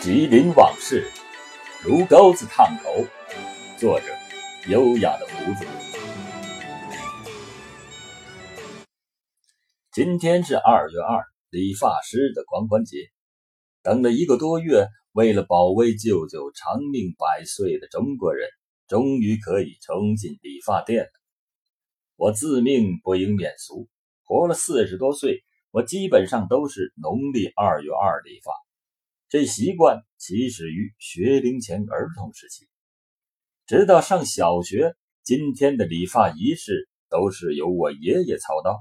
吉林往事，炉钩子烫头。作者：优雅的胡子。今天是二月二，理发师的狂欢节。等了一个多月，为了保卫舅舅长命百岁的中国人，终于可以冲进理发店了。我自命不应免俗，活了四十多岁，我基本上都是农历二月二理发。这习惯起始于学龄前儿童时期，直到上小学，今天的理发仪式都是由我爷爷操刀。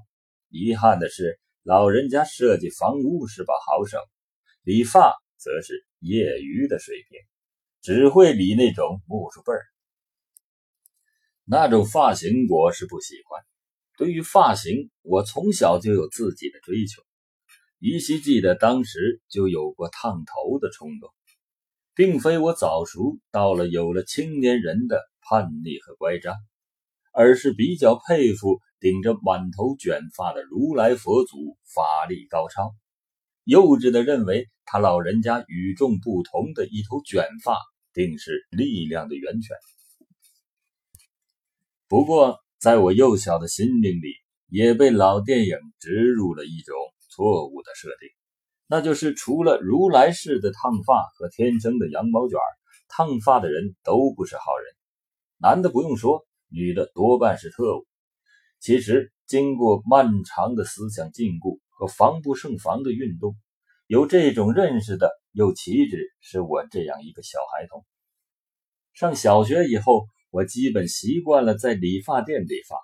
遗憾的是，老人家设计房屋是把好手，理发则是业余的水平，只会理那种木梳背儿。那种发型我是不喜欢。对于发型，我从小就有自己的追求。依稀记得当时就有过烫头的冲动，并非我早熟到了有了青年人的叛逆和乖张，而是比较佩服顶着满头卷发的如来佛祖法力高超，幼稚的认为他老人家与众不同的一头卷发定是力量的源泉。不过，在我幼小的心灵里，也被老电影植入了一种。错误的设定，那就是除了如来式的烫发和天生的羊毛卷，烫发的人都不是好人。男的不用说，女的多半是特务。其实，经过漫长的思想禁锢和防不胜防的运动，有这种认识的又岂止是我这样一个小孩童？上小学以后，我基本习惯了在理发店理发。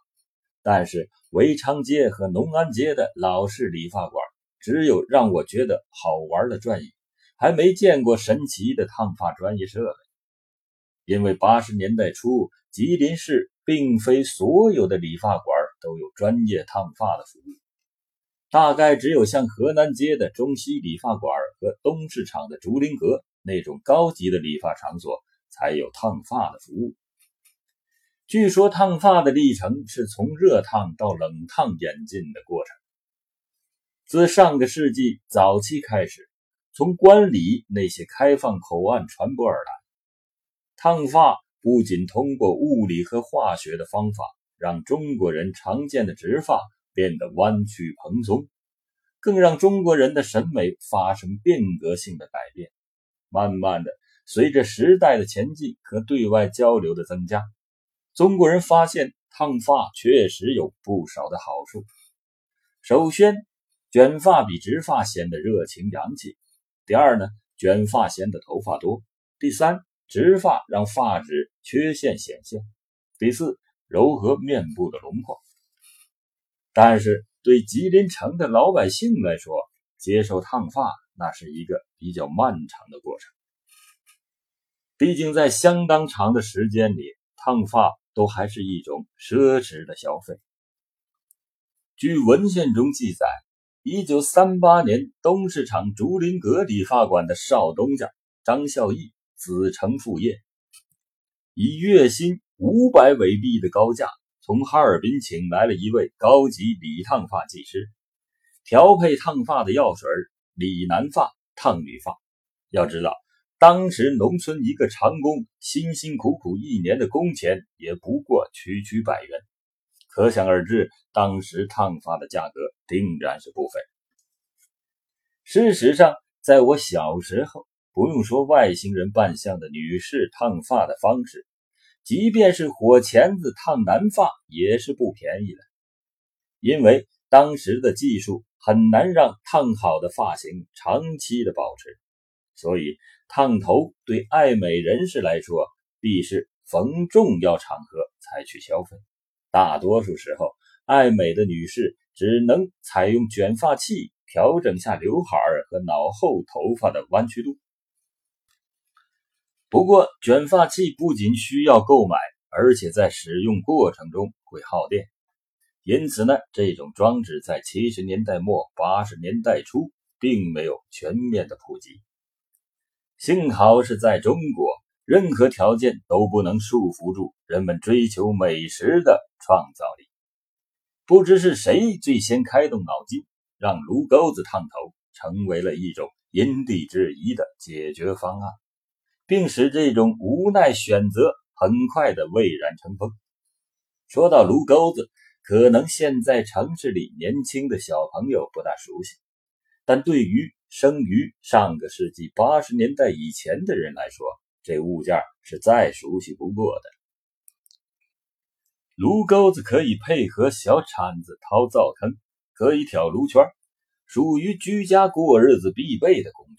但是维昌街和农安街的老式理发馆，只有让我觉得好玩的转椅，还没见过神奇的烫发专业设备。因为八十年代初，吉林市并非所有的理发馆都有专业烫发的服务，大概只有像河南街的中西理发馆和东市场的竹林阁那种高级的理发场所才有烫发的服务。据说烫发的历程是从热烫到冷烫演进的过程。自上个世纪早期开始，从关里那些开放口岸传播而来。烫发不仅通过物理和化学的方法，让中国人常见的直发变得弯曲蓬松，更让中国人的审美发生变革性的改变。慢慢的，随着时代的前进和对外交流的增加。中国人发现烫发确实有不少的好处。首先，卷发比直发显得热情洋气；第二呢，卷发显得头发多；第三，直发让发质缺陷显现；第四，柔和面部的轮廓。但是，对吉林城的老百姓来说，接受烫发那是一个比较漫长的过程。毕竟，在相当长的时间里，烫发。都还是一种奢侈的消费。据文献中记载，一九三八年，东市场竹林阁理发馆的少东家张孝义子承父业，以月薪五百韦币的高价，从哈尔滨请来了一位高级理烫发技师，调配烫发的药水，理男发、烫女发。要知道。当时农村一个长工辛辛苦苦一年的工钱也不过区区百元，可想而知，当时烫发的价格定然是不菲。事实上，在我小时候，不用说外星人扮相的女士烫发的方式，即便是火钳子烫男发也是不便宜的，因为当时的技术很难让烫好的发型长期的保持，所以。烫头对爱美人士来说，必是逢重要场合才去消费。大多数时候，爱美的女士只能采用卷发器调整下刘海和脑后头发的弯曲度。不过，卷发器不仅需要购买，而且在使用过程中会耗电。因此呢，这种装置在七十年代末八十年代初并没有全面的普及。幸好是在中国，任何条件都不能束缚住人们追求美食的创造力。不知是谁最先开动脑筋，让炉钩子烫头成为了一种因地制宜的解决方案，并使这种无奈选择很快的蔚然成风。说到炉钩子，可能现在城市里年轻的小朋友不大熟悉，但对于生于上个世纪八十年代以前的人来说，这物件是再熟悉不过的。炉钩子可以配合小铲子掏灶坑，可以挑炉圈，属于居家过日子必备的工。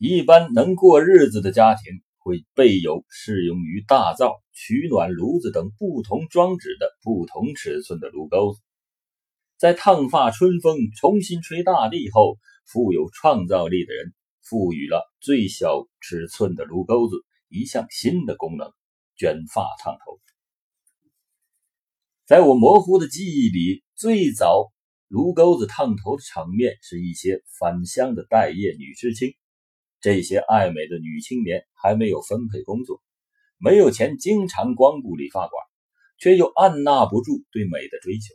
一般能过日子的家庭会备有适用于大灶、取暖炉子等不同装置的不同尺寸的炉钩子。在烫发春风重新吹大地后，富有创造力的人赋予了最小尺寸的炉钩子一项新的功能——卷发烫头。在我模糊的记忆里，最早炉钩子烫头的场面是一些返乡的待业女知青。这些爱美的女青年还没有分配工作，没有钱经常光顾理发馆，却又按捺不住对美的追求，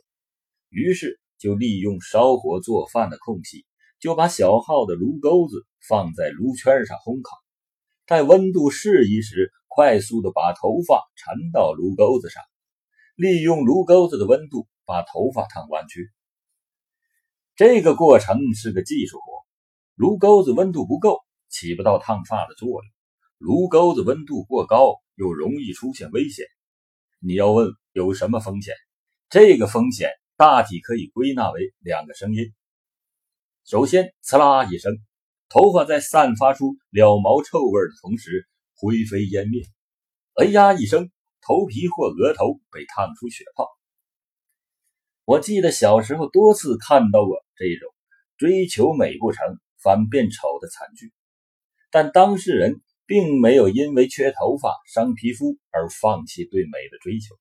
于是就利用烧火做饭的空隙，就把小号的炉钩子放在炉圈上烘烤，待温度适宜时，快速的把头发缠到炉钩子上。利用炉钩子的温度把头发烫弯曲，这个过程是个技术活。炉钩子温度不够，起不到烫发的作用；炉钩子温度过高，又容易出现危险。你要问有什么风险？这个风险大体可以归纳为两个声音：首先，刺啦一声，头发在散发出了毛臭味的同时灰飞烟灭；哎呀一声。头皮或额头被烫出血泡。我记得小时候多次看到过这种追求美不成反变丑的惨剧，但当事人并没有因为缺头发伤皮肤而放弃对美的追求。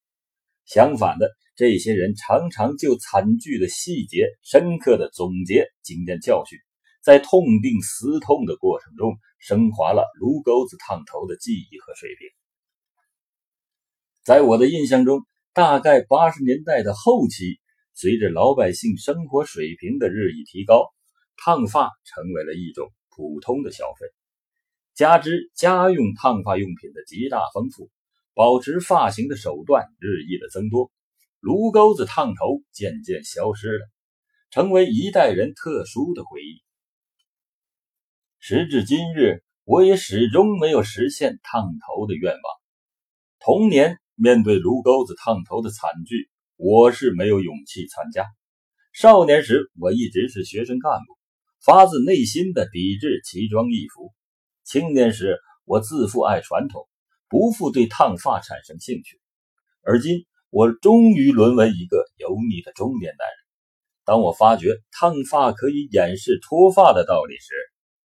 相反的，这些人常常就惨剧的细节深刻的总结经验教训，在痛定思痛的过程中升华了炉钩子烫头的技艺和水平。在我的印象中，大概八十年代的后期，随着老百姓生活水平的日益提高，烫发成为了一种普通的消费。加之家用烫发用品的极大丰富，保持发型的手段日益的增多，炉钩子烫头渐渐消失了，成为一代人特殊的回忆。时至今日，我也始终没有实现烫头的愿望。童年。面对炉钩子烫头的惨剧，我是没有勇气参加。少年时，我一直是学生干部，发自内心的抵制奇装异服。青年时，我自负爱传统，不复对烫发产生兴趣。而今，我终于沦为一个油腻的中年男人。当我发觉烫发可以掩饰脱发的道理时，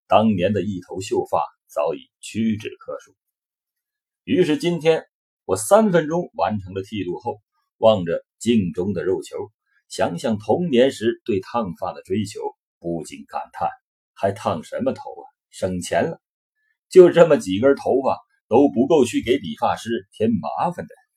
当年的一头秀发早已屈指可数。于是今天。我三分钟完成了剃度后，望着镜中的肉球，想想童年时对烫发的追求，不禁感叹：还烫什么头啊？省钱了，就这么几根头发都不够去给理发师添麻烦的。